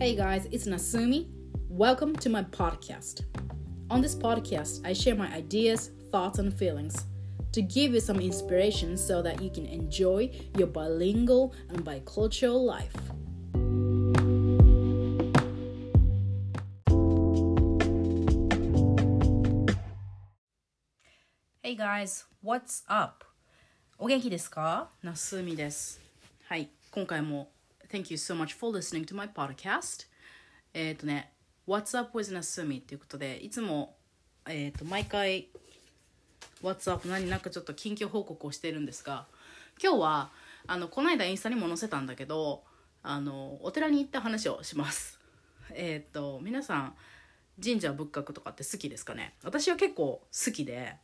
Hey guys, it's Nasumi. Welcome to my podcast. On this podcast, I share my ideas, thoughts, and feelings to give you some inspiration so that you can enjoy your bilingual and bicultural life. Hey guys, what's up? お元気ですかなすみです。はい、今回も Thank you so much for listening to my podcast. えっ、とね、What's up with なすみっていうことで、いつも、えっ、と、毎回 What's up 何なんかちょっと緊急報告をしてるんですが、今日は、あの、この間インスタにも載せたんだけど、あの、お寺に行った話をします。えっ、と、皆さん、神社仏閣とかって好きですかね？私は結構好きで、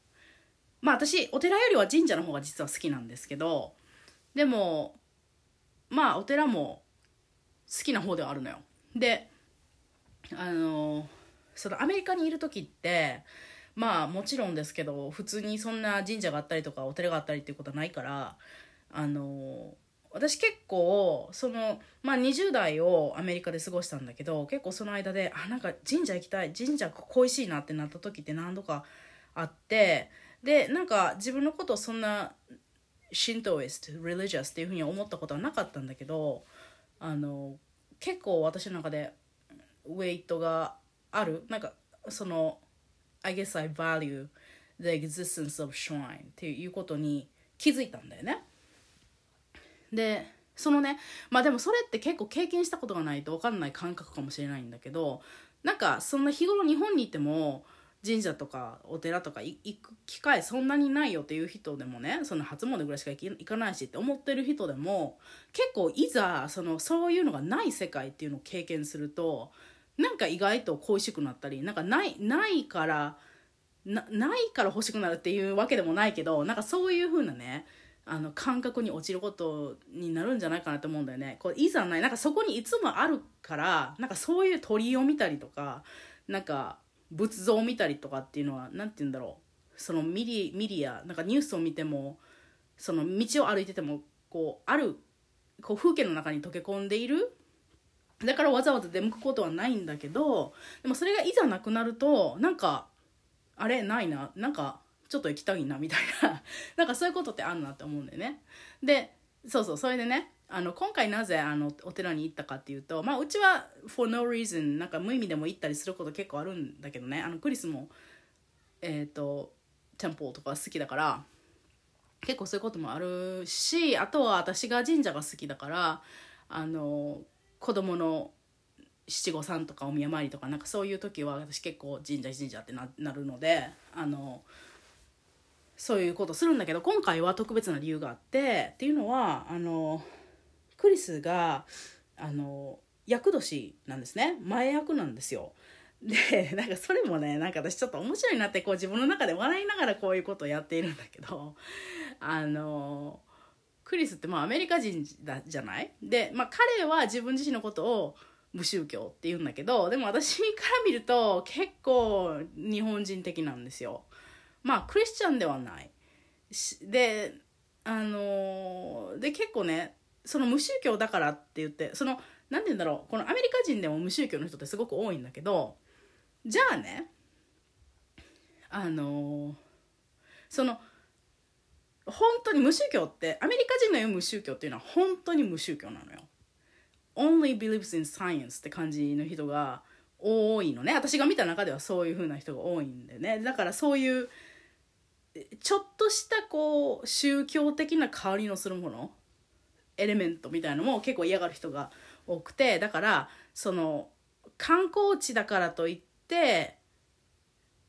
まあ私お寺よりは神社の方が実は好きなんですけどでもまあお寺も好きな方ではあるのよ。であのそのアメリカにいる時ってまあもちろんですけど普通にそんな神社があったりとかお寺があったりっていうことはないからあの私結構そのまあ20代をアメリカで過ごしたんだけど結構その間であなんか神社行きたい神社恋しいなってなった時って何度かあってでなんか自分のことそんなシントイスト、religious っていうふうに思ったことはなかったんだけどあの結構私の中でウェイトがある。なんかその I guess I value the existence of shrine っていうことに気づいたんだよね。でそのねまあでもそれって結構経験したことがないと分かんない感覚かもしれないんだけどなんかそんな日頃日本にいても神社とかお寺とか行く機会そんなにないよっていう人でもねその初詣ぐらいしか行かないしって思ってる人でも結構いざそのそういうのがない世界っていうのを経験するとなんか意外と恋しくなったりなんかないないからなないから欲しくなるっていうわけでもないけどなんかそういう風なねあの感覚に落ちることになるんじゃないかなと思うんだよね。こういざないなんかそこにいつもあるからなんかそういう鳥を見たりとかなんか仏像を見たりとかっていうのは何て言うんだろう。そのミリミディアなんかニュースを見てもその道を歩いててもこうあるこう風景の中に溶け込んでいる。だからわざわざ出向くことはないんだけどでもそれがいざなくなるとなんかあれないななんかちょっと行きたいなみたいな。なんかそういうことってあるなって思うんだよね。でそうそうそれでねあの今回なぜあのお寺に行ったかっていうと、まあ、うちは for no reason なんか無意味でも行ったりすること結構あるんだけどね。あのクリスもえっ、ー、とテンポとか好きだから結構そういうこともあるしあとは私が神社が好きだからあの子供の七五三とかお宮参りとかなんかそういう時は私結構神社神社ってななるのであのそういうことするんだけど今回は特別な理由があってっていうのはあのクリスがあの厄年なんですね。前役なんですよ。でなんかそれもねなんか私ちょっと面白いなってこう自分の中で笑いながらこういうことをやっているんだけどあのクリスってまあアメリカ人だじゃない？で、まあ、彼は自分自身のことを無宗教って言うんだけどでも私から見ると結構日本人的なんですよ。まあクリスチャンではない。であので結構ねその無宗教だからって言ってその何て言うんだろうこのアメリカ人でも無宗教の人ってすごく多いんだけどじゃあねあのその本当に無宗教ってアメリカ人の言う無宗教っていうのは本当に無宗教なのよ。only believes in science って感じの人が多いのね。私が見た中ではそういう風な人が多いんでね。だからそういうちょっとしたこう宗教的な香りのするもの？エレメントみたいのも結構嫌がる人が多くてだからその観光地だからといって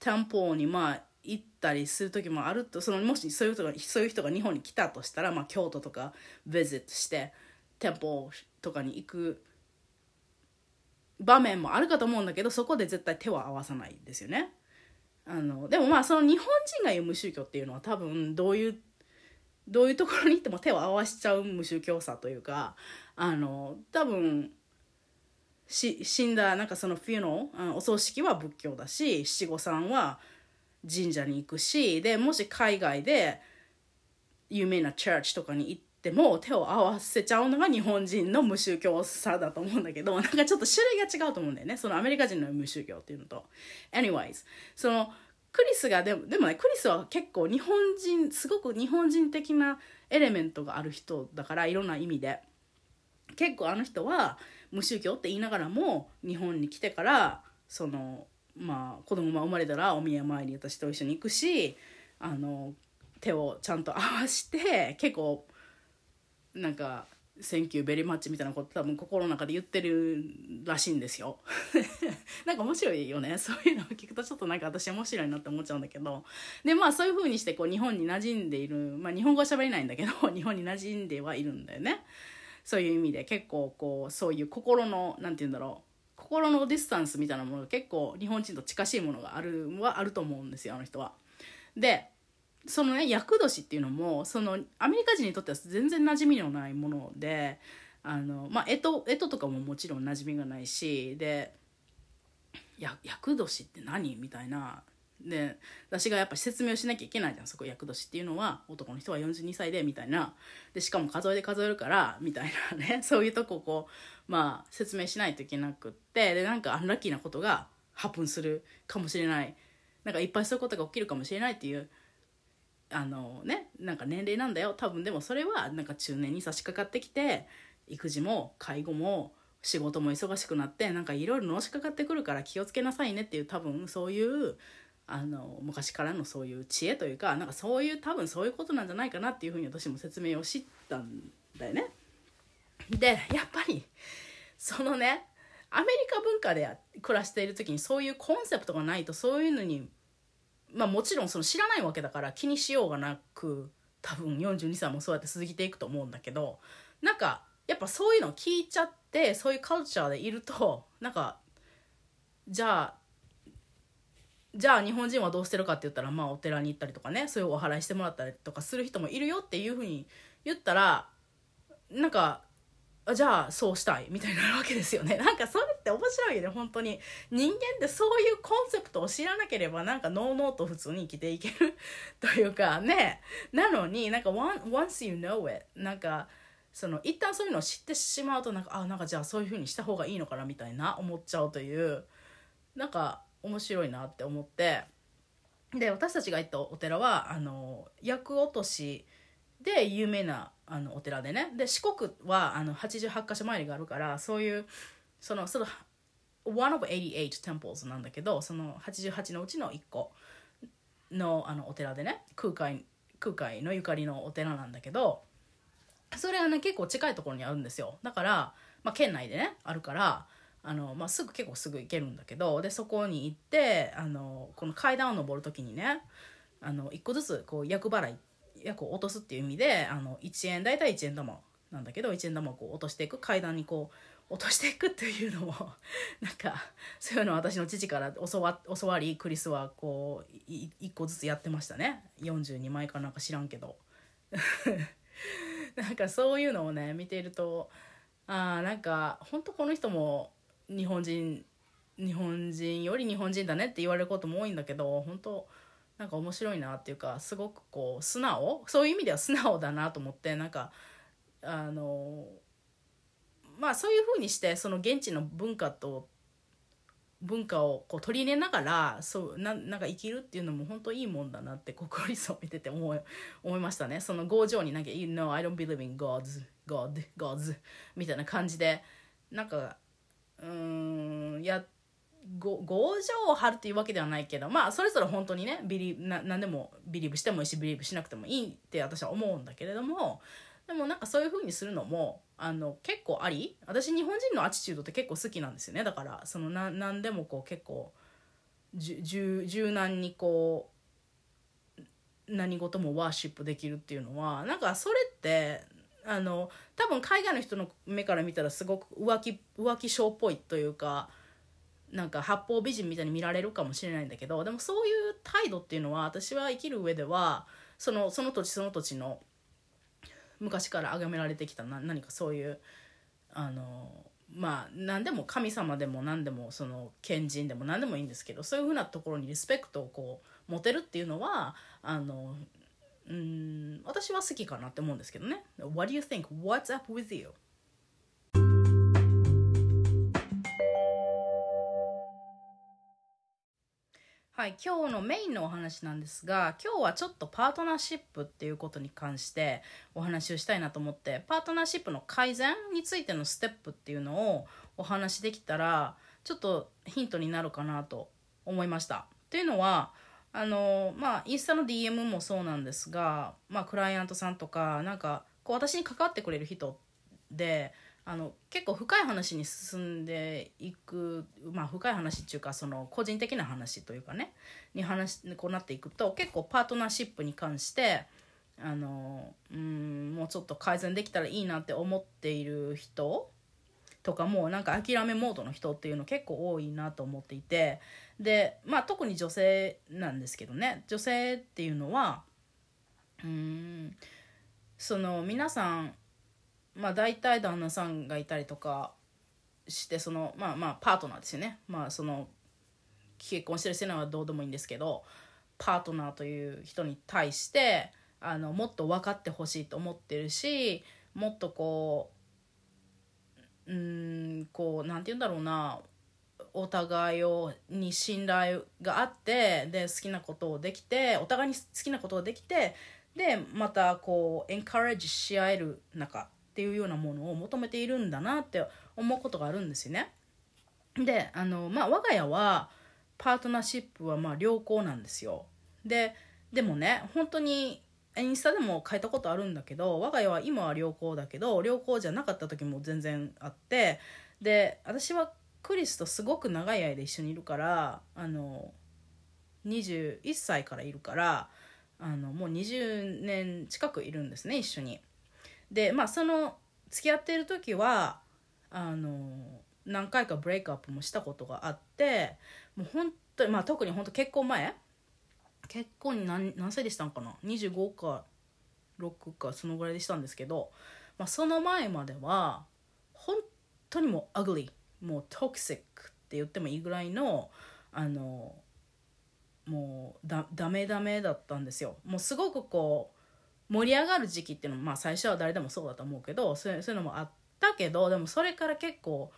店舗にまあ行ったりする時もあるとそのもしそういう人がそういう人が日本に来たとしたら、まあ、京都とかビジットして店舗とかに行く場面もあるかと思うんだけどそこで絶対手は合わさないですよね。あのでもまあその日本人が言う無宗教っていうのは多分どういうどういうところに行っても手を合わしちゃう無宗教さというかあの多分し死んだなんかその冬のお葬式は仏教だし七五三は神社に行くしでもし海外で有名なチャーチとかに行っでも手を合わせちゃうのが日本人の無宗教さだと思うんだけど なんかちょっと種類が違うと思うんだよね。そのアメリカ人の無宗教っていうのと。Anyways そのクリスがでもでもねクリスは結構日本人すごく日本人的なエレメントがある人だからいろんな意味で。結構あの人は無宗教って言いながらも日本に来てからそのまあ子供が生まれたらお宮参り私と一緒に行くしあの手をちゃんと合わして結構なんか「センキューベリーマッチ」みたいなこと多分心の中で言ってるらしいんですよ。なんか面白いよねそういうのを聞くとちょっとなんか私面白いなって思っちゃうんだけどでまあそういう風にしてこう日本に馴染んでいるまあ日本語は喋れないんだけど 日本に馴染んではいるんだよね。そういう意味で結構こうそういう心の何て言うんだろう心のディスタンスみたいなものが結構日本人と近しいものがあるはあると思うんですよあの人は。でそのね厄年っていうのもそのアメリカ人にとっては全然馴染みのないものであのまあ干支干支とかももちろん馴染みがないしで厄年って何？みたいな。で私がやっぱ説明をしなきゃいけないじゃんそこ厄年っていうのは。男の人は42歳でみたいな。でしかも数えで数えるからみたいなね。そういうとこをこうまあ説明しないといけなくって。でなんかアンラッキーなことがハプンするかもしれない。なんかいっぱいそういうことが起きるかもしれないっていうあのねなんか年齢なんだよ多分でもそれはなんか中年に差し掛かってきて育児も介護も仕事も忙しくなってなんかいろいろのしかかってくるから気をつけなさいねっていう多分そういうあの昔からのそういう知恵というかなんかそういう多分そういうことなんじゃないかなっていうふうに私も説明を知ったんだよね。でやっぱりそのねアメリカ文化で暮らしている時にそういうコンセプトがないとそういうのにまあもちろんその知らないわけだから気にしようがなく多分42歳もそうやって続いていくと思うんだけどなんかやっぱそういうの聞いちゃってそういうカルチャーでいるとなんかじゃあじゃあ日本人はどうしてるかって言ったらまあお寺に行ったりとかねそういうお祓いしてもらったりとかする人もいるよっていうふうに言ったらなんかじゃあそうしたいみたいになるわけですよね。なんかそれって面白いよね本当に。人間ってそういうコンセプトを知らなければなんかノーノーと普通に生きていけるというかね。なのになんか once you know it なんかその一旦そういうのを知ってしまうとなんかあなんかじゃあそういう風にした方がいいのかなみたいな思っちゃうというなんか面白いなって思って。で私たちが行ったお寺はあの厄落としで有名なあのお寺でね。で四国はあの88箇所参りがあるからそういうそのその one of 88 temples なんだけどその88のうちの1個のあのお寺でね空海空海のゆかりのお寺なんだけどそれはね結構近いところにあるんですよ。だから、まあ、県内でねあるからあの、まあ、すぐ結構すぐ行けるんだけどでそこに行ってあのこの階段を上る時にねあの1個ずつこう厄払いって役を落とすっていう意味であの1円大体1円玉なんだけど1円玉をこう落としていく階段にこう落としていくっていうのも なんかそういうのを私の父から教わ教わりクリスはこう1個ずつやってましたね。42枚かなんか知らんけど。なんかそういうのをね見ているとあなんか本当この人も日本人日本人より日本人だねって言われることも多いんだけど本当なんか面白いなっていうかすごくこう素直？そういう意味では素直だなと思ってなんかあのまあそういうふうにしてその現地の文化と文化をこう取り入れながらそうななんか生きるっていうのも本当いいもんだなって国立を見てて思い思いましたね。その強情になんか「You know I don't believe in gods God gods」みたいな感じでなんかうんや強情を張るっていうわけではないけどまあそれぞれ本当にねビリな何でもビリーブしてもいいしビリーブしなくてもいいって私は思うんだけれどもでもなんかそういう風にするのもあの結構あり私日本人のアチチュードって結構好きなんですよね。だからそのな何でもこう結構柔軟にこう何事もワーシップできるっていうのはなんかそれってあの多分海外の人の目から見たらすごく浮気浮気症っぽいというかなんか八方美人みたいに見られるかもしれないんだけどでもそういう態度っていうのは私は生きる上ではそのその土地その土地の昔から崇められてきたな何かそういうあのまあ何でも神様でも何でもその賢人でも何でもいいんですけどそういうふうなところにリスペクトをこう持てるっていうのはあのうん私は好きかなって思うんですけどね What do you think? What's up with you? はい今日のメインのお話なんですが今日はちょっとパートナーシップっていうことに関してお話をしたいなと思ってパートナーシップの改善についてのステップっていうのをお話できたらちょっとヒントになるかなと思いました。というのはあのまあインスタの DM もそうなんですが、まあ、クライアントさんとかなんかこう私に関わってくれる人であの結構深い話に進んでいくまあ深い話っていうかその個人的な話というかねに話こうなっていくと結構パートナーシップに関してあのうんもうちょっと改善できたらいいなって思っている人とかもなんか諦めモードの人っていうの結構多いなと思っていてでまあ特に女性なんですけどね女性っていうのはうんその皆さんまあ大体旦那さんがいたりとかしてそのまあまあパートナーですよね。まあその結婚してるしてないはどうでもいいんですけどパートナーという人に対してあのもっと分かってほしいと思ってるしもっとこううんこうなんて言うんだろうなお互いをに信頼があってで好きなことをできてお互いに好きなことができてでまたこうエンカレッジし合える中っていうようなものを求めているんだなって思うことがあるんですよね。であのまあ我が家はパートナーシップはまあ良好なんですよ。ででもね本当にインスタでも書いたことあるんだけど我が家は今は良好だけど良好じゃなかった時も全然あってで私はクリスとすごく長い間一緒にいるからあの21歳からいるからあのもう20年近くいるんですね一緒に。でまあその付き合ってる時はあの何回かブレイクアップもしたことがあってもう本当にまあ特に本当結婚前結婚に何何歳でしたんかな？25か6かそのぐらいでしたんですけど、まあ、その前までは本当にもうアグリーもうトクシックって言ってもいいぐらいのあのもうだダメダメだったんですよ。もうすごくこう盛り上がる時期っていうのもまあ最初は誰でもそうだと思うけどそういうのもあったけどでもそれから結構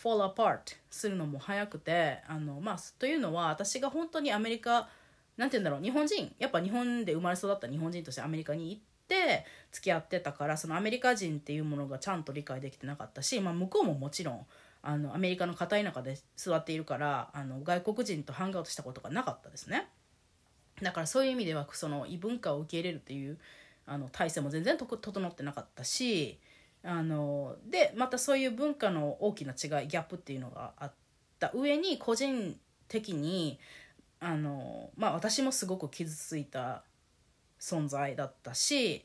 fall apart するのも早くてあのまあというのは私が本当にアメリカなんて言うんだろう日本人やっぱ日本で生まれ育った日本人としてアメリカに行って付き合ってたからそのアメリカ人っていうものがちゃんと理解できてなかったし、まあ、向こうももちろんあのアメリカの片田舎で座っているからあの外国人とハングアウトしたことがなかったですね。だからそういう意味ではその異文化を受け入れるっていうあの体制も全然整ってなかったしあのでまたそういう文化の大きな違いギャップっていうのがあった上に個人的にあの、まあ、私もすごく傷ついた存在だったし、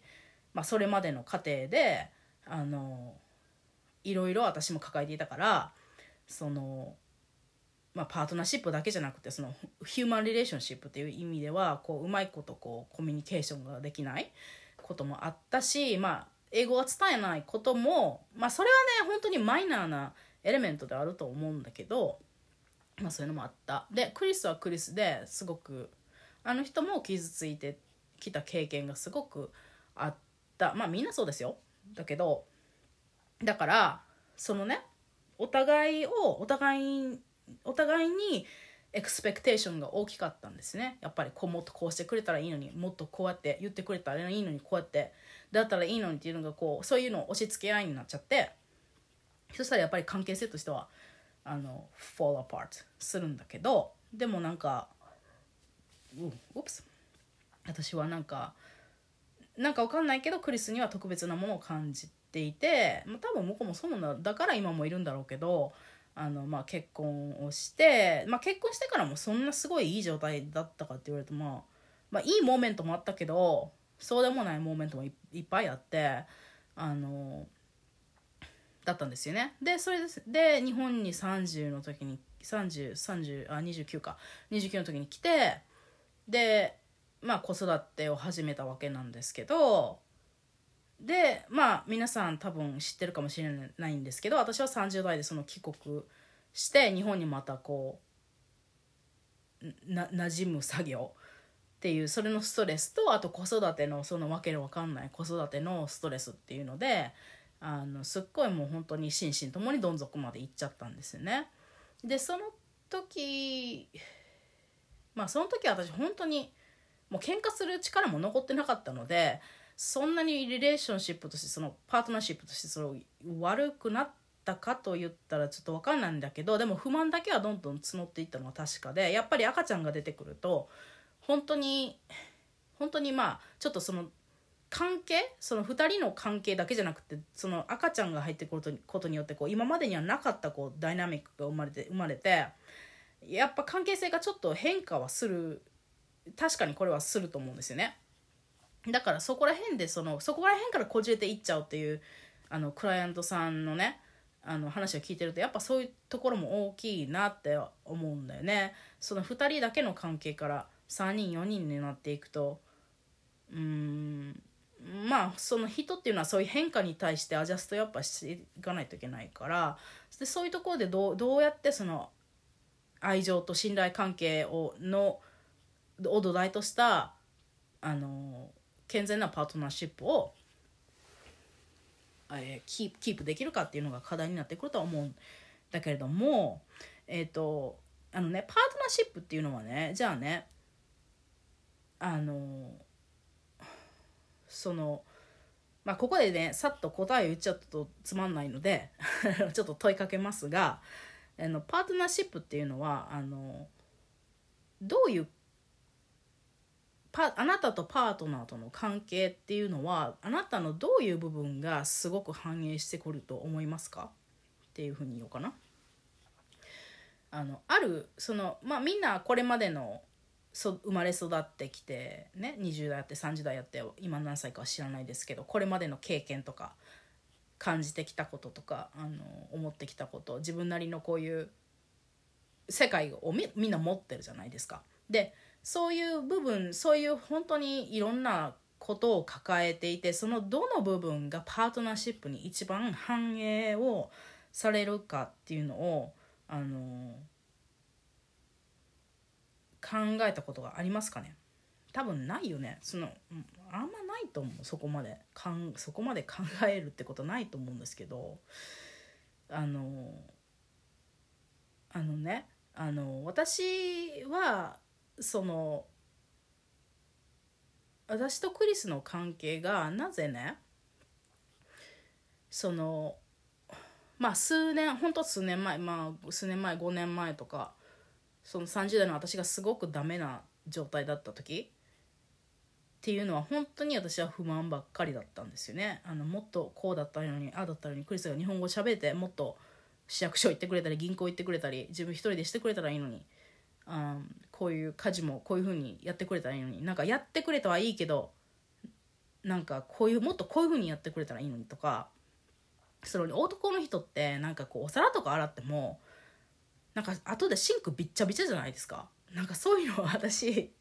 まあ、それまでの過程であのいろいろ私も抱えていたからそのまあ、パートナーシップだけじゃなくてそのヒューマンリレーションシップっていう意味ではこううまいことこうコミュニケーションができないこともあったし、まあ、英語は伝えないことも、まあ、それはね本当にマイナーなエレメントであると思うんだけど、まあ、そういうのもあった。でクリスはクリスですごくあの人も傷ついてきた経験がすごくあった。まあみんなそうですよ。だけどだからそのねお互いをお互いお互いにエクスペクテーションが大きかったんですね。やっぱりこうもっとこうしてくれたらいいのにもっとこうやって言ってくれたらいいのにこうやって。だったらいいのにっていうのがこうそういうのを押し付け合いになっちゃって。そしたらやっぱり関係性としてはあの fall apart するんだけどでもなんかう oops 私はなんかなんかわかんないけどクリスには特別なものを感じていて、まあ、多分向こうもそうなんだだから今もいるんだろうけどあの、まあ、結婚をして、まあ、結婚してからもそんなすごいいい状態だったかって言われると、まあ、まあいいモーメントもあったけどそうでもないモーメントもいっぱいあってあのだったんですよね。でそれですで日本に30の時に3030あ29か。29の時に来てでまあ子育てを始めたわけなんですけどでまあ皆さん多分知ってるかもしれないんですけど私は30代でその帰国して日本にまたこうな馴染む作業っていうそれのストレスとあと子育てのそのわけのわかんない子育てのストレスっていうのであのすっごいもう本当に心身ともにどん底まで行っちゃったんですよね。でその時まあその時は私本当にもう喧嘩する力も残ってなかったのでそんなにリレーションシップとしてそのパートナーシップとしてその悪くなったかと言ったらちょっと分かんないんだけどでも不満だけはどんどん募っていったのは確かでやっぱり赤ちゃんが出てくると本当に本当にまあちょっとその関係その2人の関係だけじゃなくてその赤ちゃんが入ってくることによってこう今までにはなかったこうダイナミックが生まれて生まれてやっぱ関係性がちょっと変化はする確かにこれはすると思うんですよね。だからそこら辺でそのそこら辺からこじれていっちゃうっていうあのクライアントさんのねあの話を聞いてるとやっぱそういうところも大きいなって思うんだよね。その2人だけの関係から3人4人になっていくとうーんまあその人っていうのはそういう変化に対してアジャストやっぱしていかないといけないからでそういうところでどうどうやってその愛情と信頼関係をのを土台としたあの健全なパートナーシップを、えー、キープキープできるかっていうのが課題になってくるとは思うんだけれどもえっ、ー、とあのねパートナーシップっていうのはねじゃあねあのそのまあここでねさっと答え言っちゃうとつまんないので ちょっと問いかけますがあのパートナーシップっていうのはあのどういうパあなたとパートナーとの関係っていうのはあなたのどういう部分がすごく反映してくると思いますか？っていうふうに言おうかな。あのあるそのまあみんなこれまでのそ生まれ育ってきてね20代やって30代やって今何歳かは知らないですけどこれまでの経験とか感じてきたこととかあの思ってきたこと自分なりのこういう世界をみみんな持ってるじゃないですか。でそういう部分そういう本当にいろんなことを抱えていてそのどの部分がパートナーシップに一番反映をされるかっていうのをあの考えたことがありますかね？多分ないよね。そのあんまないと思う。そこまでかんそこまで考えるってことないと思うんですけど。あのあのねあの私はその私とクリスの関係がなぜねそのまあ数年ほんと数年前まあ数年前5年前とかその30代の私がすごくダメな状態だった時っていうのは本当に私は不満ばっかりだったんですよね。あのもっとこうだったのにああだったのにクリスが日本語喋ってもっと市役所行ってくれたり銀行行ってくれたり自分一人でしてくれたらいいのにあこういう家事もこういう風にやってくれたらいいのになんかやってくれたはいいけどなんかこういうもっとこういう風にやってくれたらいいのにとかその男の人ってなんかこうお皿とか洗ってもなんか後でシンクびっちゃびちゃじゃないですか。なんかそういうのは私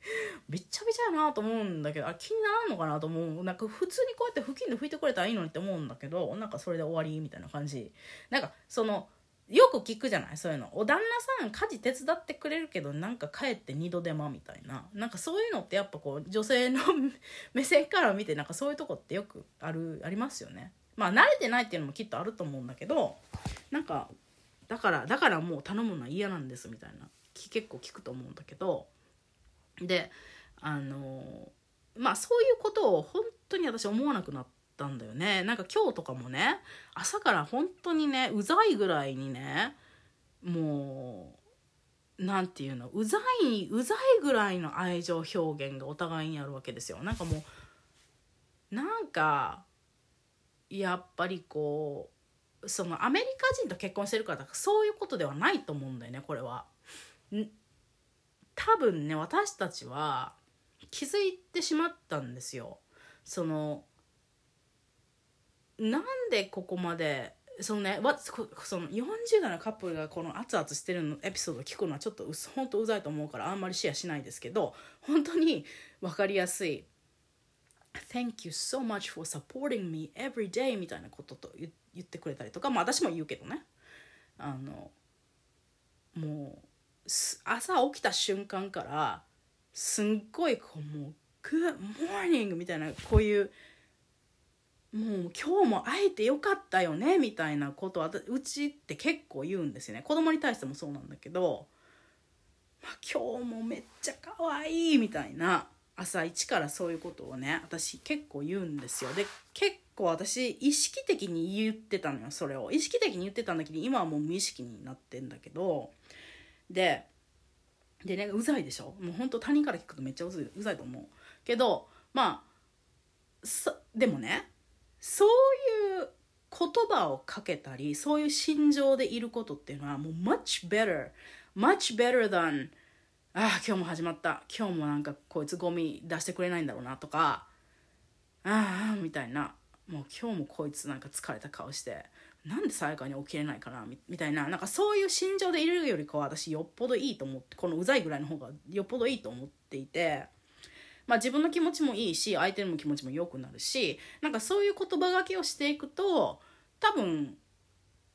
びっちゃびちゃやなと思うんだけどあ気にならんのかなと思う。なんか普通にこうやって布巾で拭いてくれたらいいのにって思うんだけどなんかそれで終わりみたいな感じ。なんかそのよく聞くじゃない？そういうの。お旦那さん家事手伝ってくれるけどなんか帰って二度手間みたいな。なんかそういうのってやっぱこう女性の 目線から見てなんかそういうとこってよくあるありますよね。まあ慣れてないっていうのもきっとあると思うんだけどなんかだからだからもう頼むのは嫌なんですみたいな。結構聞くと思うんだけど。であのまあそういうことを本当に私思わなくなったんだよねなんか今日とかもね朝から本当にねうざいぐらいにねもう何て言うのうざいうざいぐらいの愛情表現がお互いにあるわけですよなんかもうなんかやっぱりこうそのアメリカ人と結婚してるからそういうことではないと思うんだよねこれは。多分ね私たちは気づいてしまったんですよ。そのなんでここまでそのねわその40代のカップルがこの熱々してるのエピソードを聞くのはちょっと本当うざいと思うからあんまりシェアしないですけど本当に分かりやすい Thank you so much for supporting me every day みたいなことと言ってくれたりとか、まあ私も言うけどね。あの、もう、朝起きた瞬間からすんごいこうもう「Good morning」みたいなこういうもう今日も会えてよかったよねみたいなことはうちって結構言うんですよね。子供に対してもそうなんだけど、まあ、今日もめっちゃ可愛いみたいな朝一からそういうことをね私結構言うんですよ。で結構私意識的に言ってたのよそれを。意識的に言ってたんだけど今はもう無意識になってんだけどででねうざいでしょ？もうほんと他人から聞くとめっちゃうざいと思う。けどまあでもねそういう言葉をかけたりそういう心情でいることっていうのはもう much better much better than ああ今日も始まった。今日もなんかこいつゴミ出してくれないんだろうなとかああみたいな。もう今日もこいつなんか疲れた顔してなんでさやかに起きれないかなみたいな。なんかそういう心情でいるよりかは私よっぽどいいと思ってこのうざいぐらいの方がよっぽどいいと思っていて。まあ、自分の気持ちもいいし相手の気持ちも良くなるしなんかそういう言葉がけをしていくと多分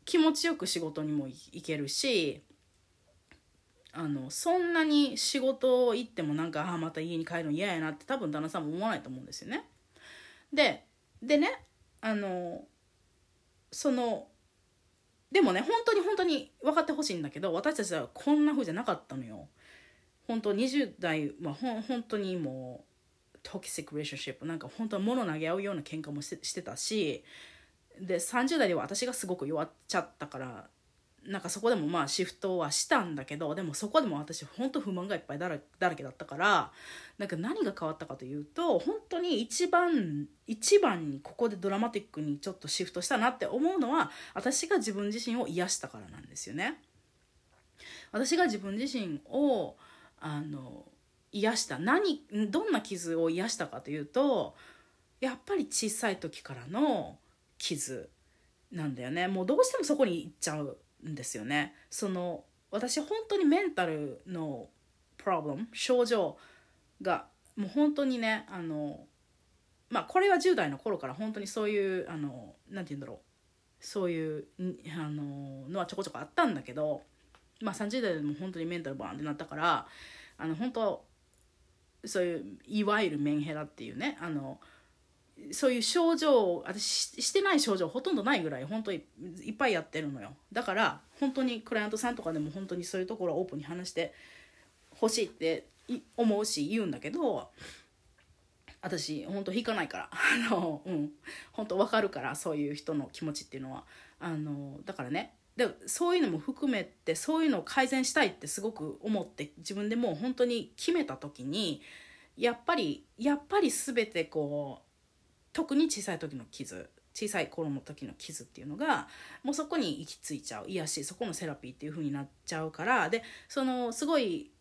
気持ちよく仕事にも行けるしあのそんなに仕事行ってもなんかあまた家に帰るの嫌やなって多分旦那さんも思わないと思うんですよね。ででねあのそのでもね本当に本当に分かってほしいんだけど私たちはこんな風じゃなかったのよ。本当20代はほ本当にもうトキシック・レーションシップなんか本当は物投げ合うような喧嘩もしてたしで30代では私がすごく弱っちゃったからなんかそこでもまあシフトはしたんだけどでもそこでも私本当不満がいっぱいだらだらけだったからなんか何が変わったかというと本当に一番一番にここでドラマティックにちょっとシフトしたなって思うのは私が自分自身を癒したからなんですよね。私が自分自身をあの癒した。何どんな傷を癒したかというとやっぱり小さい時からの傷なんだよね。もうどうしてもそこに行っちゃうんですよね。その私本当にメンタルのプロブレム症状がもう本当にねあのまあこれは10代の頃から本当にそういうあのなんて言うんだろう。そういうあののはちょこちょこあったんだけどまあ30代でも本当にメンタルバーンってなったからあの本当そういういわゆるメンヘラっていうねあのそういう症状私してない症状ほとんどないぐらい本当にいっぱいやってるのよ。だから本当にクライアントさんとかでも本当にそういうところをオープンに話してほしいって思うし言うんだけど私本当引かないからあのうん。本当分かるからそういう人の気持ちっていうのは。あのだからねでそういうのも含めてそういうのを改善したいってすごく思って自分でもう本当に決めた時にやっぱりやっぱり全てこう特に小さい時の傷小さい頃の時の傷っていうのがもうそこに行き着いちゃう。癒しそこのセラピーっていう風になっちゃうからでそのすごい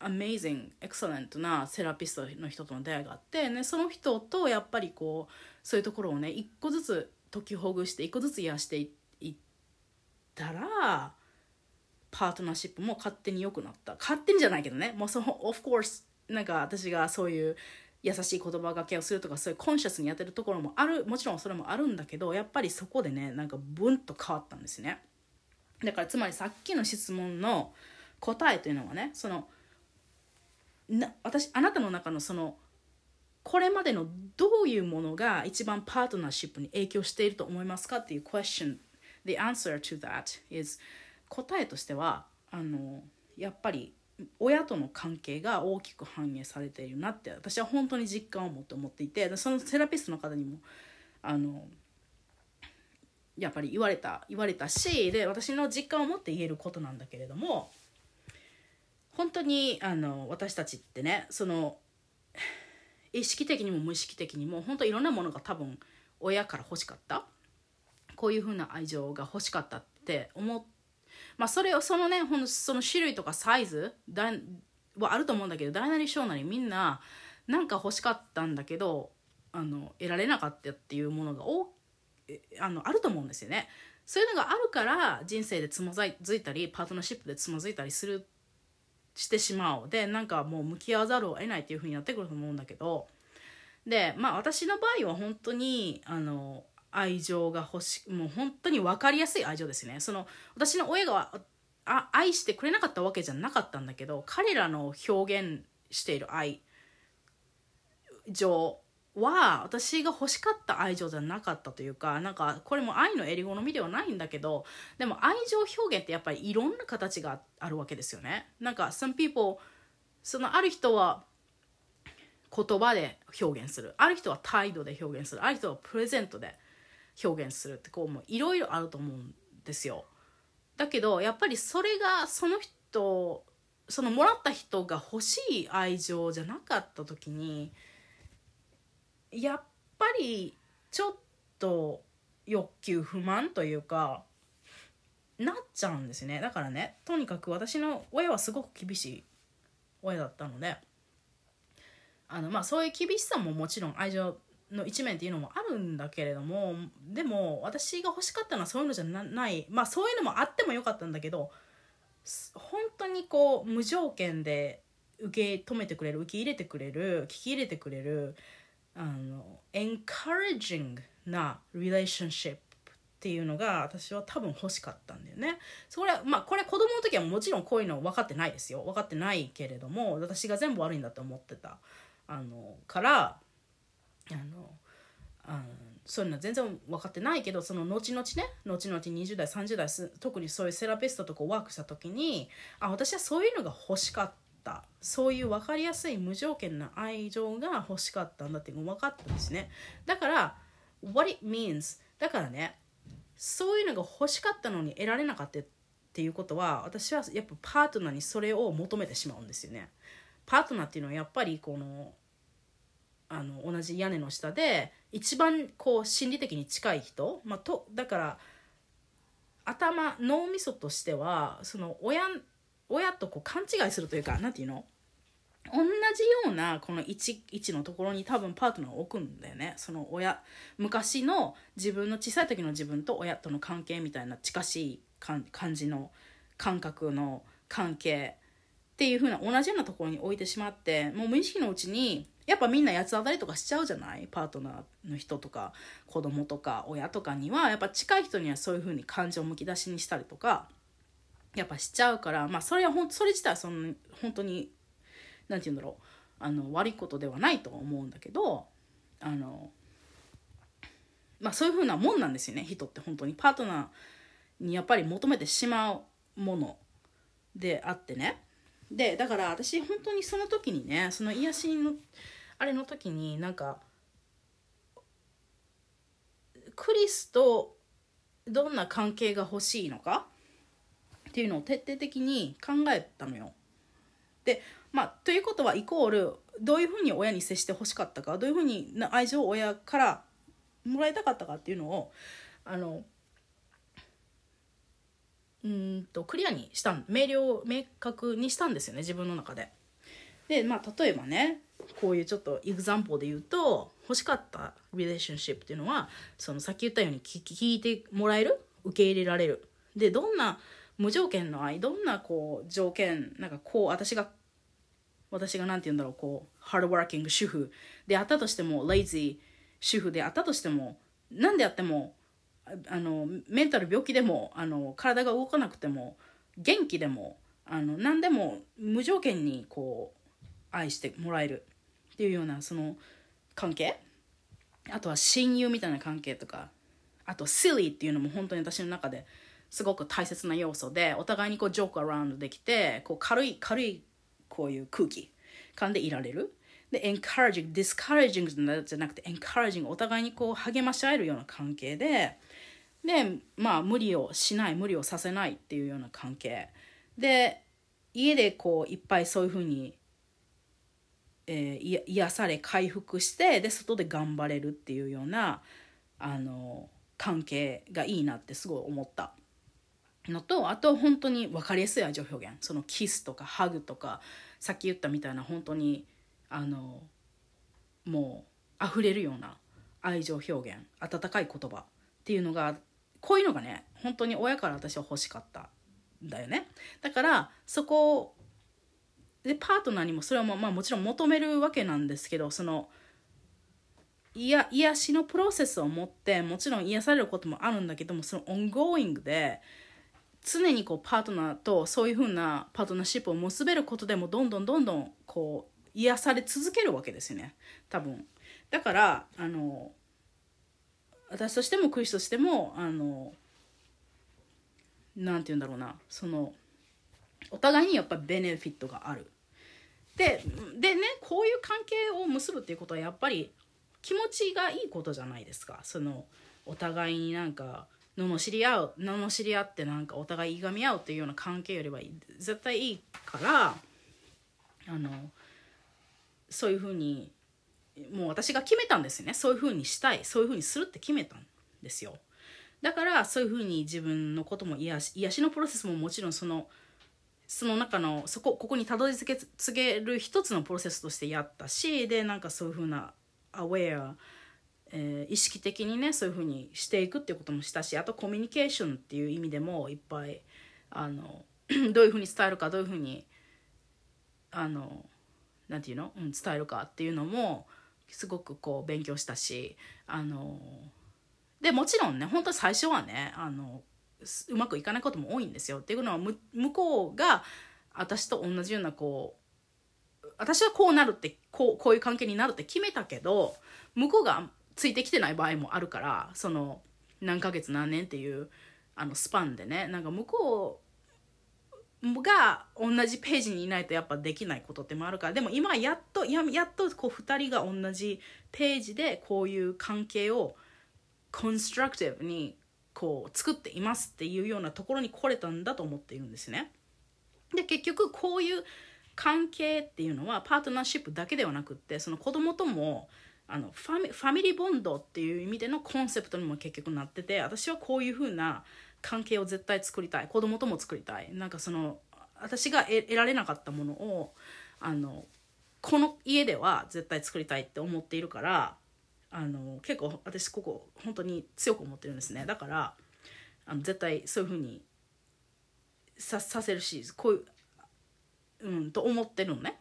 アメイジングエクセレントなセラピストの人との出会いがあって、ね、その人とやっぱりこうそういうところをね一個ずつ解きほぐして一個ずつ癒していってたらパートナーシップも勝手に良くなった。勝手にじゃないけどね。もうその of course なんか私がそういう優しい言葉がけをするとかそういうコンシャスにやってるところもある。もちろんそれもあるんだけどやっぱりそこでねなんかブンと変わったんですね。だからつまりさっきの質問の答えというのはねそのな私あなたの中のそのこれまでのどういうものが一番パートナーシップに影響していると思いますかっていう question The answer to that is 答えとしてはあのやっぱり親との関係が大きく反映されているなって私は本当に実感を持って思っていてそのセラピストの方にもあのやっぱり言われた言われたしで私の実感を持って言えることなんだけれども本当にあの私たちってねその意識的にも無意識的にも本当いろんなものが多分親から欲しかった。こういう風な愛情が欲しかったって思っまあそれをそのねほんその種類とかサイズだはあると思うんだけど大なり小なりみんななんか欲しかったんだけどあの得られなかったっていうものがおあのあると思うんですよね。そういうのがあるから人生でつまずいたりパートナーシップでつまずいたりするしてしまう。でなんかもう向き合わざるを得ないっていうふうになってくると思うんだけど。でまあ私の場合は本当にあの愛情が欲しもう本当に分かりやすい愛情ですね。その私の親があ愛してくれなかったわけじゃなかったんだけど彼らの表現している愛情は私が欲しかった愛情じゃなかったというかなんかこれも愛の襟好みではないんだけどでも愛情表現ってやっぱりいろんな形があるわけですよね。なんか some people そのある人は言葉で表現する。ある人は態度で表現する。ある人はプレゼントで表現するってこうもういろいろあると思うんですよ。だけどやっぱりそれがその人そのもらった人が欲しい愛情じゃなかった時にやっぱりちょっと欲求不満というかなっちゃうんですね。だからねとにかく私の親はすごく厳しい親だったのであのまあそういう厳しさももちろん愛情の一面っていうのもあるんだけれどもでも私が欲しかったのはそういうのじゃない。まあそういうのもあってもよかったんだけど本当にこう無条件で受け止めてくれる受け入れてくれる聞き入れてくれるあの encouraging な relationship っていうのが私は多分欲しかったんだよね。それはまあこれ子供の時はもちろんこういうの分かってないですよ。分かってないけれども私が全部悪いんだと思ってた。あのからあのあそういうのは全然分かってないけどその後々ね後々20代30代特にそういうセラピストとこうワークした時にあ私はそういうのが欲しかった。そういう分かりやすい無条件な愛情が欲しかったんだっていうのが分かったんですね。だから what it means だからねそういうのが欲しかったのに得られなかったっていうことは私はやっぱパートナーにそれを求めてしまうんですよね。パートナーっていうのはやっぱりこのあの同じ屋根の下で一番こう心理的に近い人、まあ、とだから頭脳みそとしてはその親親とこう勘違いするというか何て言うの？同じようなこの位置位置のところに多分パートナーを置くんだよね。その親昔の自分の小さい時の自分と親との関係みたいな近しい感じの感覚の関係っていう風な同じようなところに置いてしまってもう無意識のうちにやっぱみんな八つ当たりとかしちゃうじゃない？パートナーの人とか子供とか親とかにはやっぱ近い人にはそういう風に感情をむき出しにしたりとかやっぱしちゃうからまあそれはほんそれ自体はその本当に何て言うんだろう。あの悪いことではないと思うんだけどあのまあそういう風なもんなんですよね人って本当に。パートナーにやっぱり求めてしまうものであってね。でだから私本当にその時にねその癒しのあれの時になんかクリスとどんな関係が欲しいのか？っていうのを徹底的に考えたのよ。でまあということはイコールどういうふうに親に接してほしかったか？どういうふうに愛情を親からもらいたかったかっていうのをあのうんとクリアにした明瞭明確にしたんですよね自分の中で。でまあ例えばねこういうちょっとエグザンポで言うと欲しかったリレーションシップっていうのはそのさっき言ったように聞いてもらえる？受け入れられる。でどんな無条件の愛どんなこう条件なんかこう私が私が何て言うんだろうこうハードワーキング主婦であったとしてもレイジー主婦であったとしても何であってもあのメンタル病気でもあの体が動かなくても元気でもあの何でも無条件にこう愛してもらえるっていうようなその関係？あとは親友みたいな関係とか。あと silly っていうのも本当に私の中ですごく大切な要素でお互いにこうジョークアラウンドできてこう軽い軽いこういう空気感でいられる。で encouraging discouraging じゃなくて encouraging お互いにこう励まし合えるような関係で。でまあ無理をしない無理をさせないっていうような関係。で家でこういっぱいそういうふうに、えー、癒され回復してで外で頑張れるっていうようなあの関係がいいなってすごい思った。のとあと本当に分かりやすい愛情表現そのキスとかハグとかさっき言ったみたいな本当にあのもう溢れるような愛情表現温かい言葉っていうのがこういうのがね本当に親から私は欲しかったんだよね。だからそこでパートナーにもそれはまあもちろん求めるわけなんですけどその癒癒しのプロセスを持ってもちろん癒されることもあるんだけどもその ongoing で常にこうパートナーとそういうふうなパートナーシップを結べることでもどんどんどんどんこう癒され続けるわけですよね。多分。だからあの私としてもクリスとしてもあのなんて言うんだろうな。そのお互いにやっぱベネフィットがある。ででねこういう関係を結ぶっていうことはやっぱり気持ちがいいことじゃないですか。そのお互いになんか罵り合う罵り合ってなんかお互いいがみ合うっていうような関係よりは絶対いいからあのそういうふうにもう私が決めたんですよね。そういうふうにしたい。そういうふうにするって決めたんですよ。だからそういうふうに自分のことも癒し癒しのプロセスももちろんそのその中のそこここにたどり着けつける一つのプロセスとしてやったしでなんかそういうふうなアウェア、えー、意識的にねそういうふうにしていくっていうこともしたしあとコミュニケーションっていう意味でもいっぱいあの どういうふうに伝えるかどういうふうにあのなんていうの、うん、伝えるかっていうのもすごくこう勉強したしあのでもちろんね本当最初はねあのうまくいかないことも多いんですよ。っていうのは向こうが私と同じようなこう私はこうなるってこうこういう関係になるって決めたけど向こうがついてきてない場合もあるからその何ヶ月何年っていうあのスパンでね。なんか向こうが同じページにいないとやっぱできないことってもあるからでも今やっとややっとこう2人が同じページでこういう関係をコンストラクティブにこう作っていますっていうようなところに来れたんだと思っているんですね。で結局こういう関係っていうのはパートナーシップだけではなくってその子供ともあのファミリーボンドっていう意味でのコンセプトにも結局なってて私はこういう風な関係を絶対作りたい子供とも作りたいなんかその私が得られなかったものをあのこの家では絶対作りたいって思っているからあの結構私ここ本当に強く思ってるんですね。だからあの絶対そういうふうにささせるしこういううんと思ってるのね。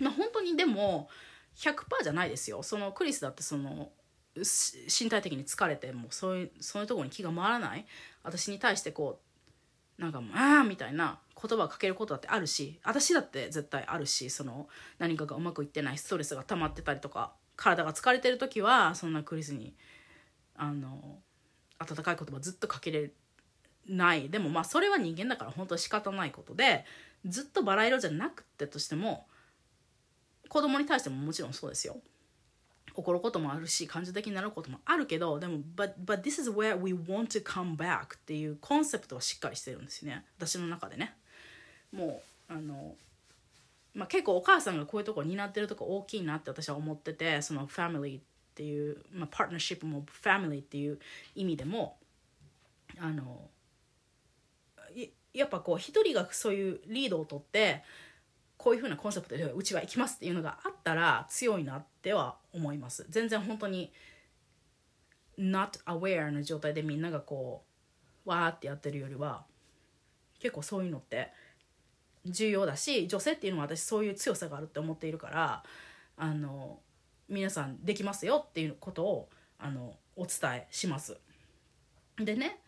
まあ、本当にでも100%じゃないですよ。そのクリスだってその身体的に疲れてもそういうそういうところに気が回らない。私に対してこうなんか「ああ」みたいな言葉をかけることだってあるし私だって絶対あるしその何かがうまくいってないストレスが溜まってたりとか体が疲れてる時はそんなクリスにあの温かい言葉ずっとかけれない。でもまあそれは人間だから本当仕方ないことでずっとバラ色じゃなくてとしても子供に対してももちろんそうですよ。怒ることもあるし感情的になることもあるけどでも but, but this is where we want to come back っていうコンセプトはしっかりしてるんですね。私の中でね。もうあのまあ、結構お母さんがこういうとこ担ってるとこ大きいなって私は思っててそのファミリーっていう、まあ、パートナーシップもファミリーっていう意味でもあのやっぱこう一人がそういうリードを取ってこういうふうなコンセプトでうちは行きますっていうのがあったら強いなっては思います。全然本当に not aware な状態でみんながこうわーってやってるよりは結構そういうのって重要だし女性っていうのは私そういう強さがあるって思っているからあの皆さんできますよっていうことをあのお伝えします。でね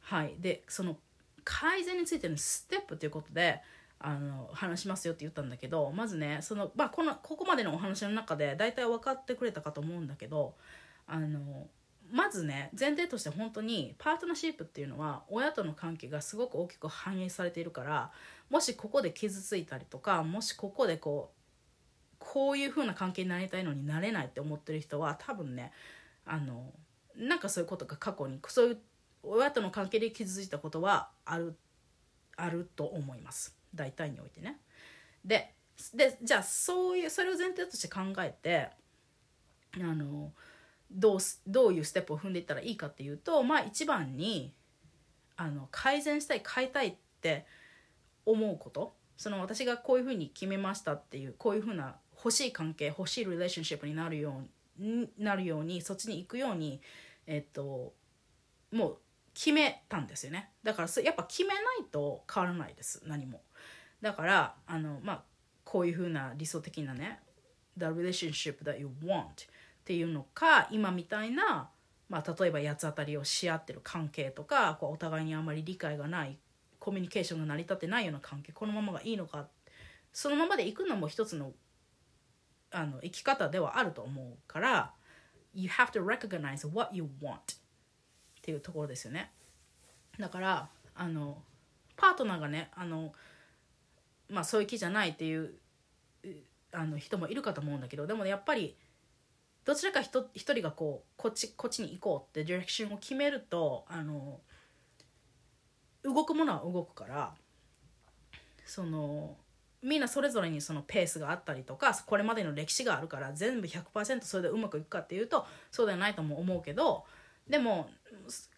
はいでその改善についてのステップということであの話しますよって言ったんだけどまずねその、まあ、このここまでのお話の中で大体分かってくれたかと思うんだけどあのまずね前提として本当にパートナーシップっていうのは親との関係がすごく大きく反映されているからもしここで傷ついたりとかもしここでこうこういう風な関係になりたいのになれないって思ってる人は多分ねあのなんかそういうことが過去にそういう親との関係で傷ついたことはあるあると思います大体においてね。ででじゃあそういうそれを前提として考えてあのどうどういうステップを踏んでいったらいいかっていうとまあ一番にあの改善したい変えたいって思うこと。その私がこういうふうに決めましたっていうこういうふうな欲しい関係欲しいリレーションシップになるようになるようにそっちに行くようにえっともう決めたんですよね。だからやっぱ決めないと変わらないです何も。だからあのまあこういうふうな理想的なね The relationship that you want っていうのか今みたいな、まあ、例えば八つ当たりをし合ってる関係とかこうお互いにあまり理解がないコミュニケーションが成り立ってないような関係このままがいいのかそのままでいくのも一つのあの生き方ではあると思うから You have to recognize what you want っていうところですよね。だからあのパートナーがねあのまあそういう気じゃないっていうあの人もいるかと思うんだけどでも、ね、やっぱりどちらか一人がこうこっちこっちに行こうってディレクションを決めるとあの動くものは動くからそのみんなそれぞれにそのペースがあったりとかこれまでの歴史があるから全部100%それでうまくいくかっていうとそうではないとも思うけどでも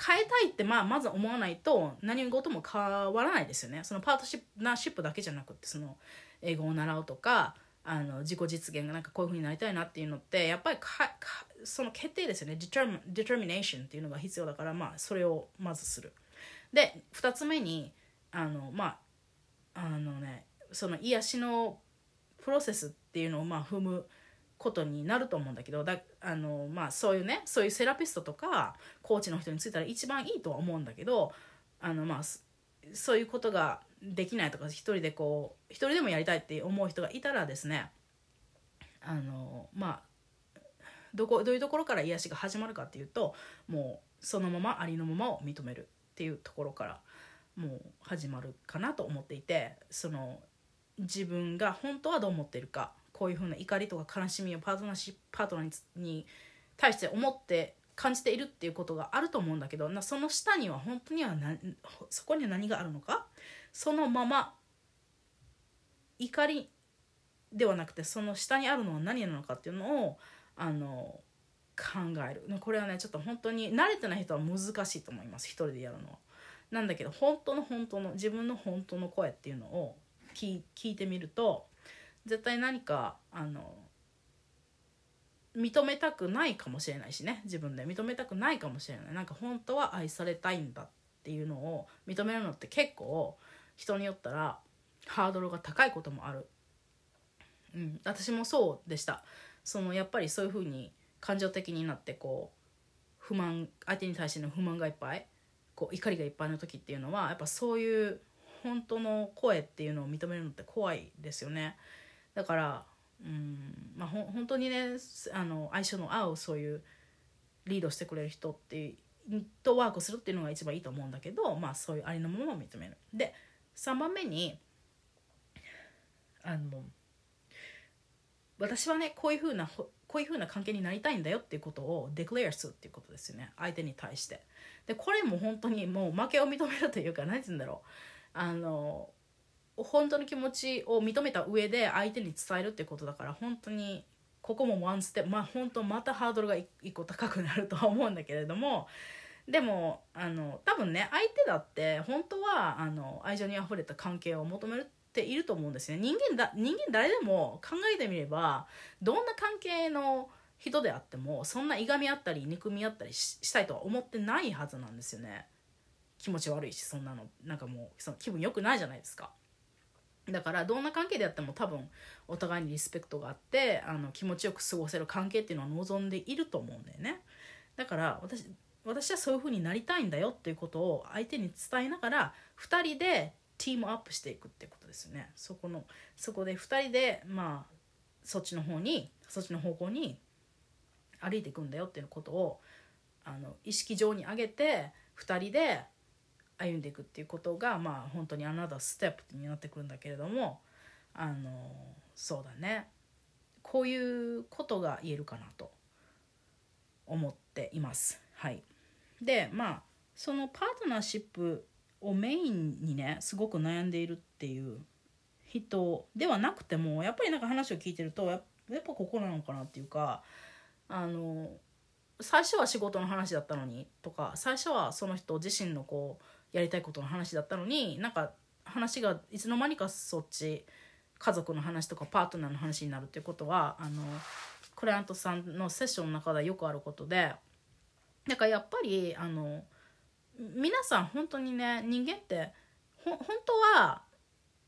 変えたいってまあまず思わないと何事も変わらないですよね。そのパートナーシップだけじゃなくてその英語を習うとかあの自己実現がなんかこういうふうになりたいなっていうのってやっぱりかその決定ですよね。Determin determination っていうのが必要だからまあそれをまずする。で2つ目にあのまああのねその癒しのプロセスっていうのをまあ踏むことになると思うんだけどだあの、まあ、そういうねそういうセラピストとかコーチの人についたら一番いいとは思うんだけどあの、まあ、そういうことができないとか一人でこう一人でもやりたいって思う人がいたらですねあのまあどこどういうところから癒しが始まるかっていうともうそのままありのままを認めるっていうところからもう始まるかなと思っていてその自分が本当はどう思っているかこういうふうな怒りとか悲しみをパートナーシパートナーに対して思って感じているっていうことがあると思うんだけどなその下には本当にはそこには何があるのかそのまま怒りではなくてその下にあるのは何なのかっていうのをあの考える。これはねちょっと本当に慣れてない人は難しいと思います一人でやるのは。なんだけど本当の本当の自分の本当の声っていうのを聞いてみると絶対何かあの認めたくないかもしれないしね自分で。認めたくないかもしれない。なんか本当は愛されたいんだっていうのを認めるのって結構人によったらハードルが高いこともある、うん、私もそうでした。そのやっぱりそういうふうに感情的になってこう不満相手に対しての不満がいっぱいこう怒りがいっぱいの時っていうのはやっぱそういう本当の声っていうのを認めるのって怖いですよね。だからうん。まあほ本当にねあの相性の合うそういうリードしてくれる人ってとワークするっていうのが一番いいと思うんだけどまあそういうありのままを認める。で3番目にあの私はねこういうふうなこういうふうな関係になりたいんだよっていうことをデクレアするっていうことですよね。相手に対して。でこれも本当にもう負けを認めるというか何て言うんだろう。あの本当の気持ちを認めた上で相手に伝えるってことだから本当にここもワンステップ。まあ本当またハードルが1個高くなるとは思うんだけれどもでもあの多分ね相手だって本当はあの愛情にあふれた関係を求めるっていると思うんですね。人間だ人間誰でも考えてみればどんな関係の人であってもそんないがみ合ったり憎み合ったりしたいとは思ってないはずなんですよね。気持ち悪いしそんなの。なんかもうその気分良くないじゃないですか。だからどんな関係であっても多分お互いにリスペクトがあってあの気持ちよく過ごせる関係っていうのは望んでいると思うんだよね。だから私私はそういう風になりたいんだよっていうことを相手に伝えながら2人でチームアップしていくってことですよねそこのそこで2人でまあそっちの方にそっちの方向に歩いていくんだよっていうことをあの意識上に上げて2人で歩んでいくっていうことがまあ本当にアナダーステップになってくるんだけれどもあのそうだねこういうことが言えるかなと思っています。はい、でまあそのパートナーシップをメインにねすごく悩んでいるっていう人ではなくてもやっぱりなんか話を聞いてるとやっぱここなのかなっていうかあの最初は仕事の話だったのにとか最初はその人自身のこうやりたいことの話だったのになんか話がいつの間にかそっち家族の話とかパートナーの話になるっていうことはあのクライアントさんのセッションの中でよくあることでだからやっぱりあの皆さん本当にね人間ってほ本当は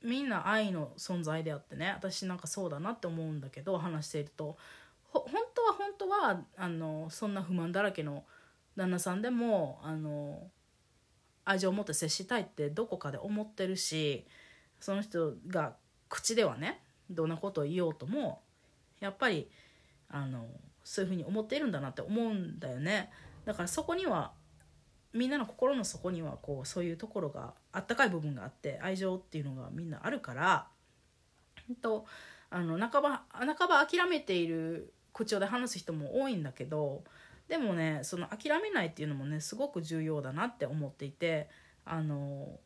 みんな愛の存在であってね私なんかそうだなって思うんだけど話していると。本当は本当はあのそんな不満だらけの旦那さんでもあの愛情を持って接したいってどこかで思ってるしその人が口ではねどんなことを言おうともやっぱりあのそういうふうに思っているんだなって思うんだよね。だからそこにはみんなの心の底にはこうそういうところがあったかい部分があって愛情っていうのがみんなあるからとあの半ば半ば諦めている口調で話す人も多いんだけどでもねその諦めないっていうのもねすごく重要だなって思っていてあの、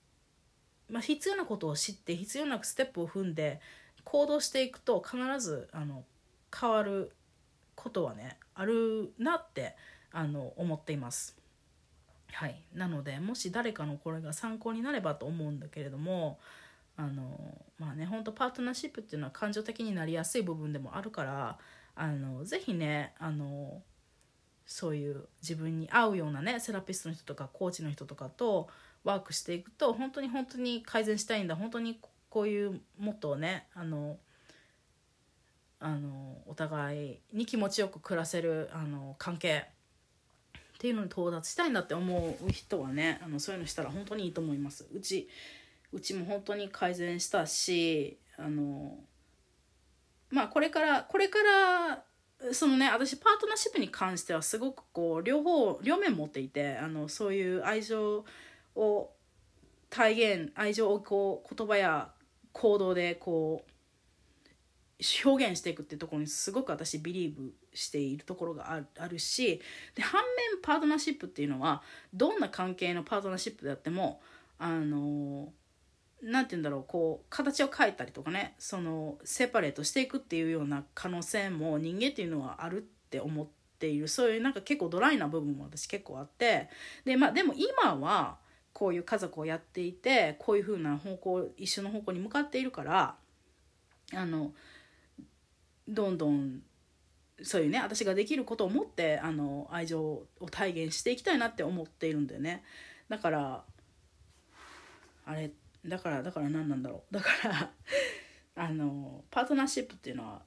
まあ、必要なことを知って必要なステップを踏んで行動していくと必ずあの変わることはねあるなって思あの思っています。はい、なのでもし誰かのこれが参考になればと思うんだけれどもあのまあね本当パートナーシップっていうのは感情的になりやすい部分でもあるからあのぜひねあのそういう自分に合うようなねセラピストの人とかコーチの人とかとワークしていくと本当に本当に改善したいんだ。本当にこういうもっとねあのあのお互いに気持ちよく暮らせるあの関係。っていうのに到達したいんだって思う人はねあのそういうのしたら本当にいいと思います。うちうちも本当に改善したしあのまあこれからこれからそのね私パートナーシップに関してはすごくこう両方両面持っていてあのそういう愛情を体現愛情をこう言葉や行動でこう表現していくっていうところにすごく私ビリーブしているところがあるしで反面パートナーシップっていうのはどんな関係のパートナーシップであってもあの何て言うんだろうこう形を変えたりとかねそのセパレートしていくっていうような可能性も人間っていうのはあるって思っている。そういうなんか結構ドライな部分も私結構あってで,、まあ、でも今はこういう家族をやっていてこういう風な方向一緒の方向に向かっているからあのどんどんそういうね私ができることを持ってあの愛情を体現していきたいなって思っているんだよね。だからあれだからだから何なんだろう。だからあのパートナーシップっていうのは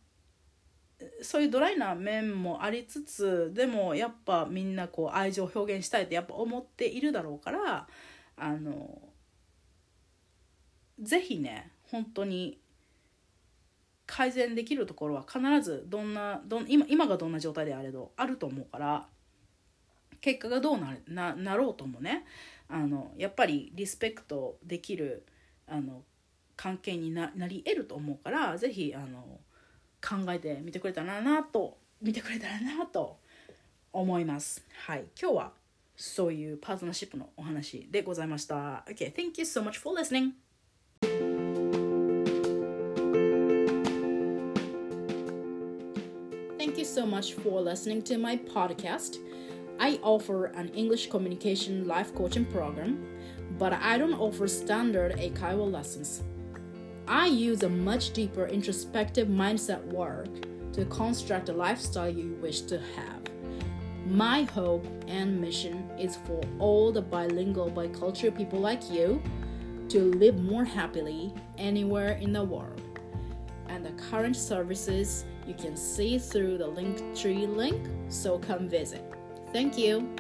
そういうドライな面もありつつでもやっぱみんなこう愛情を表現したいってやっぱ思っているだろうからあのぜひね本当に改善できるところは必ずどんなどん今今がどんな状態であれどあると思うから結果がどうななろうともねあのやっぱりリスペクトできるあの関係になり得ると思うから是非考えてみてくれたらなと見てくれたらなと思います。はい、今日はそういうパートナーシップのお話でございました。Okay, thank you so much for listening. So much for listening to my podcast. I offer an English communication life coaching program, but I don't offer standard Eikaiwa lessons. I use a much deeper introspective mindset work to construct a lifestyle you wish to have. My hope and mission is for all the bilingual, bicultural people like you to live more happily anywhere in the world. And the current services you can see through the Linktree link, so come visit. Thank you.